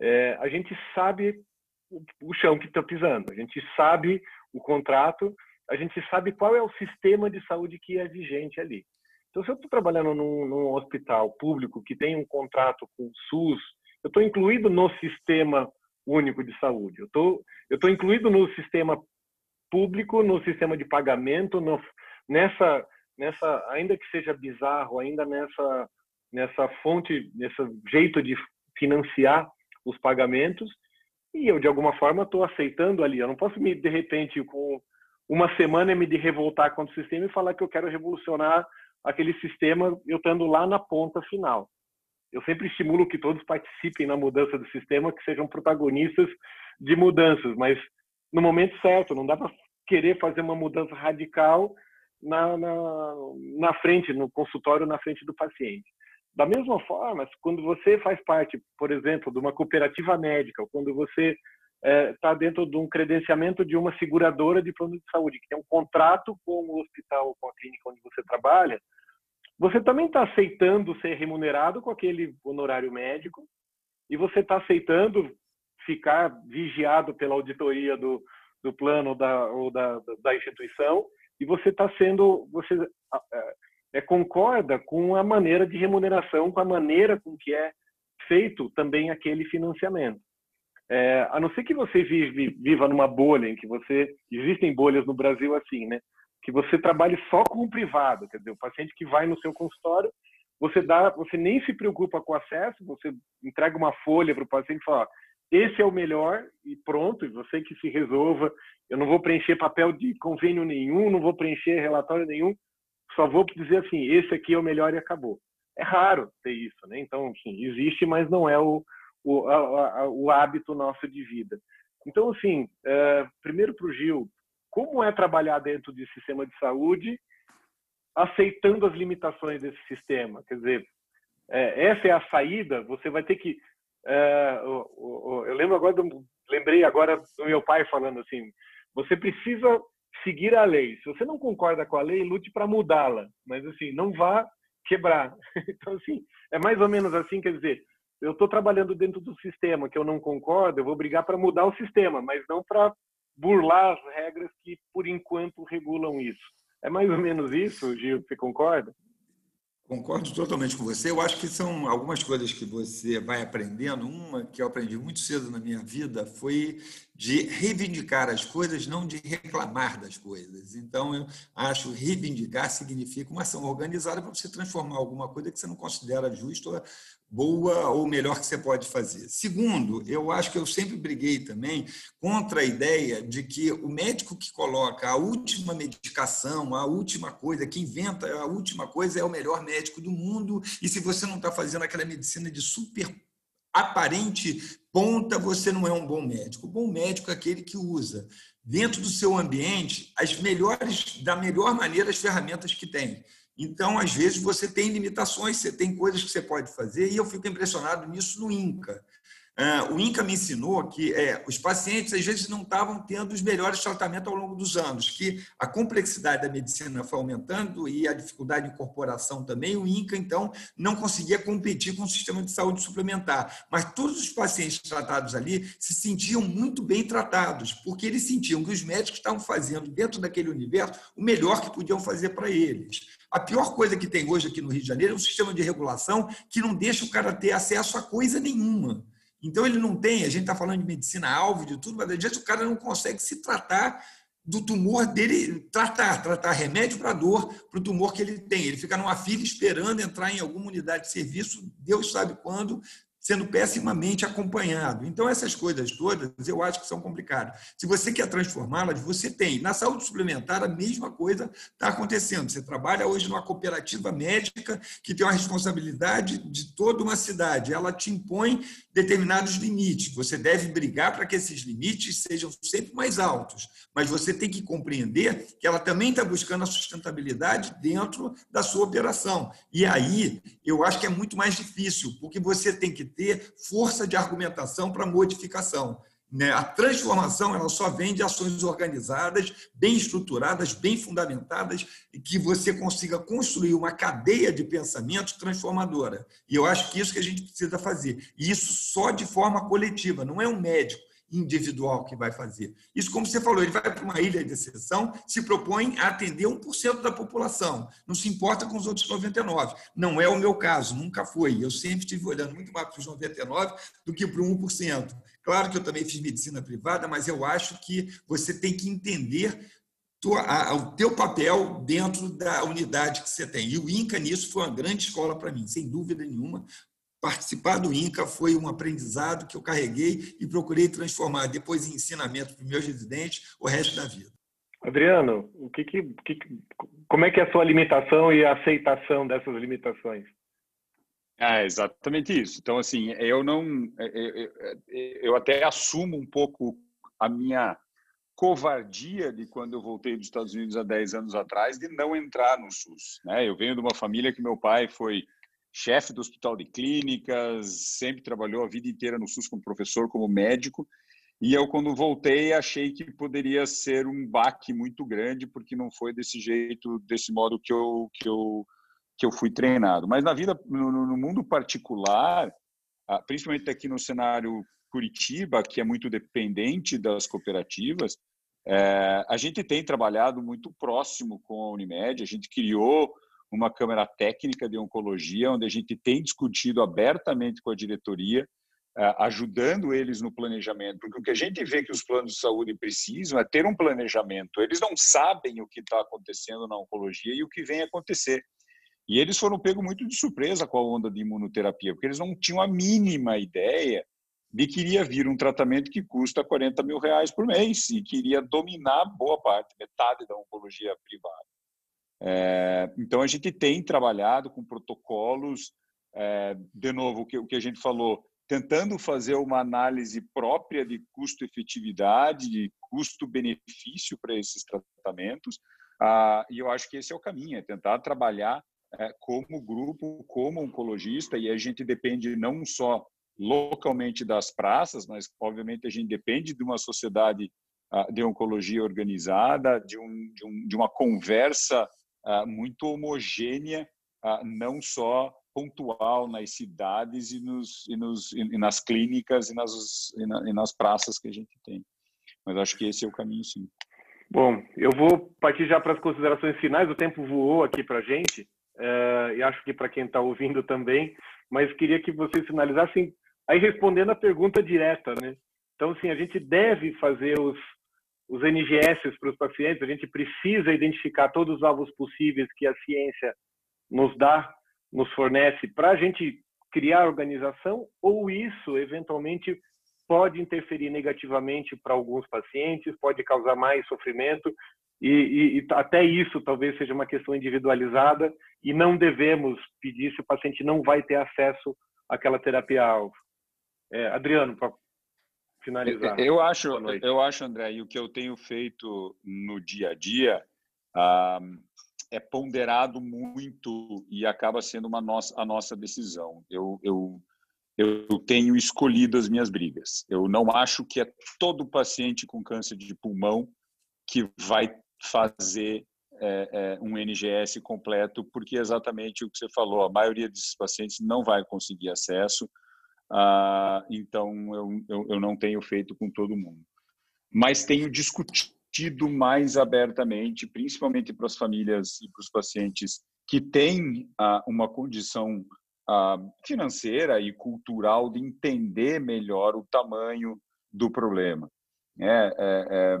é, a gente sabe o, o chão que está pisando, a gente sabe o contrato, a gente sabe qual é o sistema de saúde que é vigente ali. Então, se eu estou trabalhando num, num, hospital público que tem um contrato com o SUS, eu estou incluído no sistema único de saúde. Eu tô, estou incluído no sistema público, no sistema de pagamento, no, nessa, nessa, ainda que seja bizarro, ainda nessa, nessa fonte, nesse jeito de financiar os pagamentos, e eu de alguma forma estou aceitando ali. Eu não posso me de repente com uma semana me revoltar contra o sistema e falar que eu quero revolucionar aquele sistema eu estando lá na ponta final. Eu sempre estimulo que todos participem na mudança do sistema, que sejam protagonistas de mudanças, mas no momento certo, não dá para querer fazer uma mudança radical na, na, na frente, no consultório, na frente do paciente. Da mesma forma, quando você faz parte, por exemplo, de uma cooperativa médica, ou quando você está é, dentro de um credenciamento de uma seguradora de plano de saúde, que tem um contrato com o hospital, com a clínica onde você trabalha, você também está aceitando ser remunerado com aquele honorário médico e você está aceitando ficar vigiado pela auditoria do, do plano da, ou da, da instituição e você está sendo, você é, concorda com a maneira de remuneração, com a maneira com que é feito também aquele financiamento. É, a não ser que você vive, viva numa bolha em que você existem bolhas no Brasil assim, né? Que você trabalhe só com o privado, quer dizer, o paciente que vai no seu consultório, você dá, você nem se preocupa com o acesso, você entrega uma folha para o paciente e fala, esse é o melhor e pronto, e você que se resolva. Eu não vou preencher papel de convênio nenhum, não vou preencher relatório nenhum, só vou dizer assim, esse aqui é o melhor e acabou. É raro ter isso, né? Então, enfim, existe, mas não é o, o, a, a, o hábito nosso de vida. Então, assim, é, primeiro para o Gil, como é trabalhar dentro de sistema de saúde, aceitando as limitações desse sistema? Quer dizer, é, essa é a saída. Você vai ter que. É, eu lembro agora, do, lembrei agora do meu pai falando assim: você precisa seguir a lei. Se você não concorda com a lei, lute para mudá-la, mas assim, não vá quebrar. Então, assim, é mais ou menos assim, quer dizer, eu estou trabalhando dentro do sistema que eu não concordo, eu vou brigar para mudar o sistema, mas não para burlar as regras que, por enquanto, regulam isso. É mais ou menos isso, Gil, você concorda? Concordo totalmente com você. Eu acho que são algumas coisas que você vai aprendendo. Uma que eu aprendi muito cedo na minha vida foi de reivindicar as coisas, não de reclamar das coisas. Então, eu acho reivindicar significa uma ação organizada para você transformar alguma coisa que você não considera justa boa ou melhor que você pode fazer. Segundo, eu acho que eu sempre briguei também contra a ideia de que o médico que coloca a última medicação, a última coisa, que inventa a última coisa é o melhor médico do mundo, e se você não está fazendo aquela medicina de super aparente ponta, você não é um bom médico. O bom médico é aquele que usa dentro do seu ambiente as melhores, da melhor maneira as ferramentas que tem. Então, às vezes, você tem limitações, você tem coisas que você pode fazer, e eu fico impressionado nisso no INCA. Uh, o INCA me ensinou que é, os pacientes, às vezes, não estavam tendo os melhores tratamentos ao longo dos anos, que a complexidade da medicina foi aumentando e a dificuldade de incorporação também. O INCA, então, não conseguia competir com o sistema de saúde suplementar. Mas todos os pacientes tratados ali se sentiam muito bem tratados, porque eles sentiam que os médicos estavam fazendo, dentro daquele universo, o melhor que podiam fazer para eles. A pior coisa que tem hoje aqui no Rio de Janeiro é um sistema de regulação que não deixa o cara ter acesso a coisa nenhuma. Então, ele não tem, a gente está falando de medicina-alvo, de tudo, mas às o cara não consegue se tratar do tumor dele, tratar, tratar remédio para dor, para o tumor que ele tem. Ele fica numa fila esperando entrar em alguma unidade de serviço, Deus sabe quando, sendo pessimamente acompanhado. Então, essas coisas todas eu acho que são complicadas. Se você quer transformá-las, você tem. Na saúde suplementar, a mesma coisa está acontecendo. Você trabalha hoje numa cooperativa médica que tem uma responsabilidade de toda uma cidade. Ela te impõe determinados limites. Você deve brigar para que esses limites sejam sempre mais altos. Mas você tem que compreender que ela também está buscando a sustentabilidade dentro da sua operação. E aí, eu acho que é muito mais difícil, porque você tem que ter força de argumentação para modificação. Né? A transformação ela só vem de ações organizadas, bem estruturadas, bem fundamentadas, e que você consiga construir uma cadeia de pensamento transformadora. E eu acho que isso que a gente precisa fazer. E isso só de forma coletiva, não é um médico individual que vai fazer. Isso, como você falou, ele vai para uma ilha de exceção, se propõe a atender 1% da população, não se importa com os outros 99%. Não é o meu caso, nunca foi. Eu sempre estive olhando muito mais para os 99% do que para o 1%. Claro que eu também fiz medicina privada, mas eu acho que você tem que entender o teu papel dentro da unidade que você tem. E o INCA nisso foi uma grande escola para mim, sem dúvida nenhuma, participar do INCA foi um aprendizado que eu carreguei e procurei transformar depois em ensinamento para os meus residentes o resto da vida. Adriano, o que que, que, como é que é a sua limitação e a aceitação dessas limitações? É exatamente isso. Então, assim, eu não, eu, eu até assumo um pouco a minha covardia de quando eu voltei dos Estados Unidos há 10 anos atrás de não entrar no SUS. Né? Eu venho de uma família que meu pai foi chefe do hospital de clínicas, sempre trabalhou a vida inteira no SUS como professor, como médico. E eu, quando voltei, achei que poderia ser um baque muito grande, porque não foi desse jeito, desse modo que eu, que eu, que eu fui treinado. Mas na vida, no, no mundo particular, ah, principalmente aqui no cenário Curitiba, que é muito dependente das cooperativas, é, a gente tem trabalhado muito próximo com a Unimed, a gente criou uma Câmara Técnica de Oncologia, onde a gente tem discutido abertamente com a diretoria, eh, ajudando eles no planejamento, porque o que a gente vê que os planos de saúde precisam é ter um planejamento. Eles não sabem o que está acontecendo na oncologia e o que vem acontecer. E eles foram pegos muito de surpresa com a onda de imunoterapia, porque eles não tinham a mínima ideia de que iria vir um tratamento que custa 40 mil reais por mês e que iria dominar boa parte, metade da oncologia privada. É, então, a gente tem trabalhado com protocolos, é, de novo, o que, que a gente falou, tentando fazer uma análise própria de custo-efetividade, de custo-benefício para esses tratamentos, ah, e eu acho que esse é o caminho, é tentar trabalhar é, como grupo, como oncologista, e a gente depende não só localmente das praças, mas obviamente a gente depende de uma sociedade ah, de oncologia organizada, de, um, de, um, de uma conversa muito homogênea, ah, não só pontual nas cidades e, nos, e, nos, e nas clínicas e nas, e, na, e nas praças que a gente tem. Mas acho que esse é o caminho, sim. Bom, eu vou partir já para as considerações finais. O tempo voou aqui para a gente, uh, e acho que para quem está ouvindo também, mas queria que vocês finalizassem aí respondendo a pergunta direta, né? Então, sim, a gente deve fazer os, os NGS para os pacientes, a gente precisa identificar todos os alvos possíveis que a ciência nos dá, nos fornece, para a gente criar organização, ou isso, eventualmente, pode interferir negativamente para alguns pacientes, pode causar mais sofrimento, e, e, e, até isso talvez seja uma questão individualizada, e não devemos pedir se o paciente não vai ter acesso àquela terapia-alvo. É, Adriano, finalizar. Eu acho, eu acho, André, e o que eu tenho feito no dia a dia ah, é ponderado muito e acaba sendo uma nossa, a nossa decisão. Eu, eu, eu tenho escolhido as minhas brigas. Eu não acho que é todo paciente com câncer de pulmão que vai fazer é, é, um NGS completo, porque é exatamente o que você falou, a maioria desses pacientes não vai conseguir acesso, ah, então, eu, eu, eu, não tenho feito com todo mundo. Mas tenho discutido mais abertamente, principalmente para as famílias e para os pacientes que têm ah, uma condição ah, financeira e cultural de entender melhor o tamanho do problema. É, é, é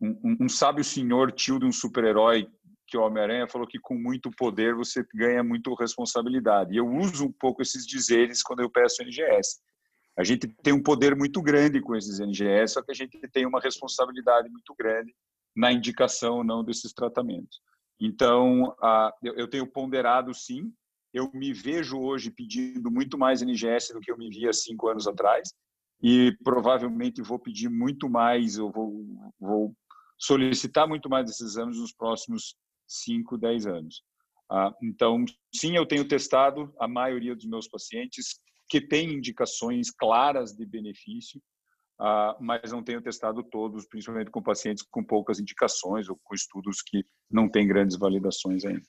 um, um sábio senhor, tio de um super-herói, que o Homem-Aranha falou que com muito poder você ganha muito responsabilidade. E eu uso um pouco esses dizeres quando eu peço NGS. A gente tem um poder muito grande com esses NGS, só que a gente tem uma responsabilidade muito grande na indicação não desses tratamentos. Então, eu tenho ponderado sim. Eu me vejo hoje pedindo muito mais NGS do que eu me via cinco anos atrás e provavelmente vou pedir muito mais, eu vou, vou solicitar muito mais desses exames nos próximos 5, 10 anos. Ah, então, sim, eu tenho testado a maioria dos meus pacientes que têm indicações claras de benefício, uh, mas não tenho testado todos, principalmente com pacientes com poucas indicações ou com estudos que não têm grandes validações ainda.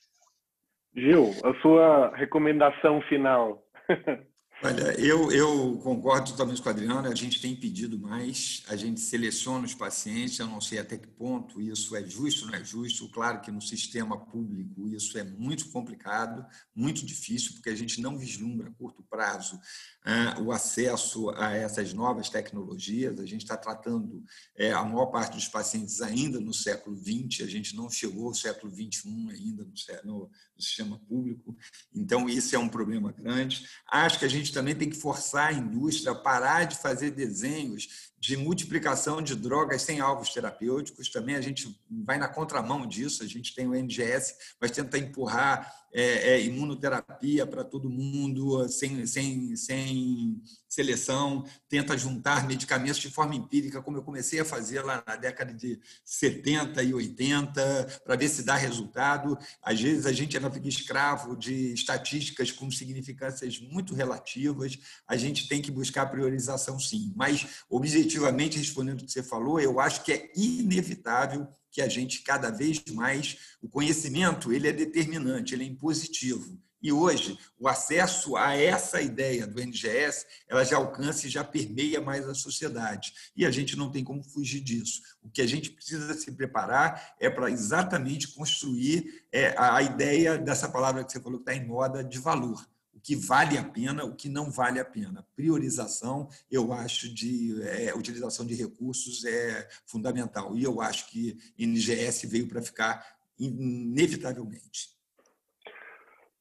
Gil, a sua recomendação final. Olha, eu, eu concordo totalmente com a Adriana, a gente tem pedido mais, a gente seleciona os pacientes, eu não sei até que ponto isso é justo ou não é justo. Claro que no sistema público isso é muito complicado, muito difícil, porque a gente não vislumbra a curto prazo ah, o acesso a essas novas tecnologias. A gente está tratando é, a maior parte dos pacientes ainda no século XX, a gente não chegou ao século XXI ainda no, no, no sistema público, então isso é um problema grande. Acho que a gente também tem que forçar a indústria a parar de fazer desenhos de multiplicação de drogas sem alvos terapêuticos. Também a gente vai na contramão disso. A gente tem o NGS, mas tenta empurrar é, é, imunoterapia para todo mundo, sem, sem, sem seleção, tenta juntar medicamentos de forma empírica, como eu comecei a fazer lá na década de 70 e 80, para ver se dá resultado. Às vezes a gente ainda fica escravo de estatísticas com significâncias muito relativas. A gente tem que buscar priorização, sim. Mas, objetivamente, respondendo o que você falou, eu acho que é inevitável que a gente cada vez mais o conhecimento ele é determinante, ele é impositivo. E hoje o acesso a essa ideia do NGS ela já alcança e já permeia mais a sociedade e a gente não tem como fugir disso. O que a gente precisa se preparar é para exatamente construir é, a ideia dessa palavra que você falou que está em moda de valor que vale a pena, o que não vale a pena. Priorização, eu acho, de é, utilização de recursos é fundamental. E eu acho que NGS veio para ficar inevitavelmente.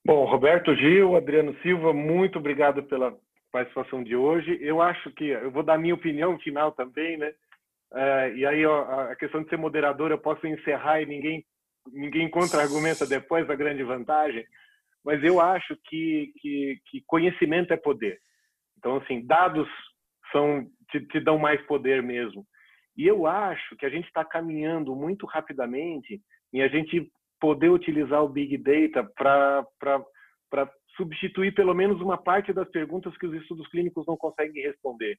Bom, Roberto Gil, Adriano Silva, muito obrigado pela participação de hoje. Eu acho que eu vou dar minha opinião final também, né? É, e aí ó, a questão de ser moderador eu posso encerrar e ninguém ninguém contra-argumenta depois a grande vantagem mas eu acho que, que, que conhecimento é poder. Então, assim, dados são te, te dão mais poder mesmo. E eu acho que a gente está caminhando muito rapidamente em a gente poder utilizar o Big Data para substituir pelo menos uma parte das perguntas que os estudos clínicos não conseguem responder.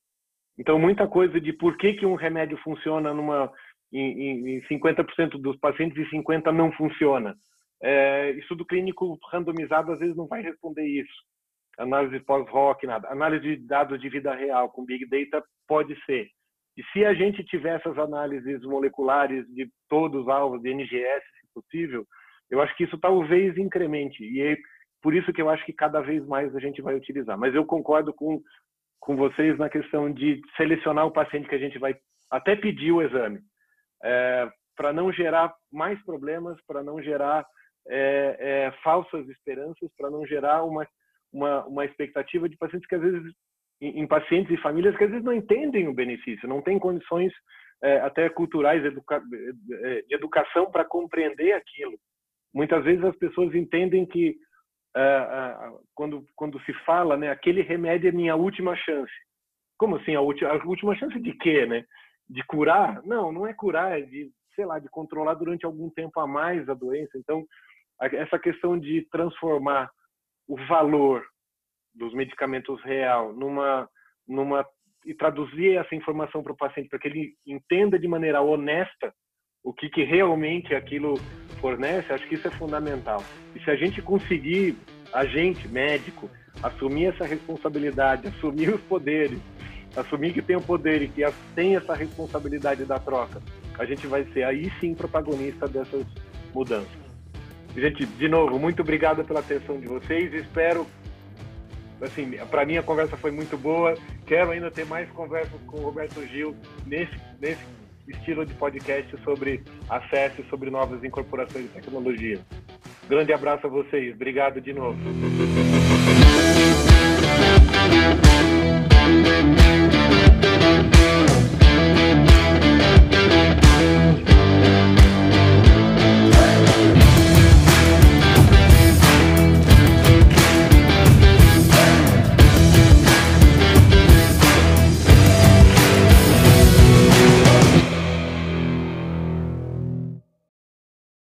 Então, muita coisa de por que, que um remédio funciona numa, em, em 50% dos pacientes e 50% não funciona. É, estudo clínico randomizado às vezes não vai responder isso. Análise pós-rock, nada. Análise de dados de vida real com Big Data pode ser. E se a gente tiver essas análises moleculares de todos os alvos de NGS, se possível, eu acho que isso talvez incremente. E é por isso que eu acho que cada vez mais a gente vai utilizar. Mas eu concordo com, com vocês na questão de selecionar o paciente que a gente vai até pedir o exame, é, para não gerar mais problemas, para não gerar é, é, falsas esperanças para não gerar uma, uma, uma expectativa de pacientes que às vezes em, em, pacientes e famílias que às vezes não entendem o benefício, não têm condições é, até culturais educa, é, de educação para compreender aquilo. Muitas vezes as pessoas entendem que é, quando quando se fala, né, aquele remédio é minha última chance. Como assim a última, a última chance de quê, né? De curar? Não, não é curar, é de sei lá, de controlar durante algum tempo a mais a doença. Então, essa questão de transformar o valor dos medicamentos real numa numa e traduzir essa informação para o paciente para que ele entenda de maneira honesta o que, que realmente aquilo fornece, acho que isso é fundamental. E se a gente conseguir, a gente, médico, assumir essa responsabilidade, assumir os poderes, assumir que tem o poder e que tem essa responsabilidade da troca, a gente vai ser aí sim protagonista dessas mudanças. Gente, de novo, muito obrigado pela atenção de vocês. Espero, assim, para mim a conversa foi muito boa. Quero ainda ter mais conversas com o Roberto Gil nesse, nesse estilo de podcast sobre acesso sobre novas incorporações de tecnologia. Grande abraço a vocês. Obrigado de novo. You.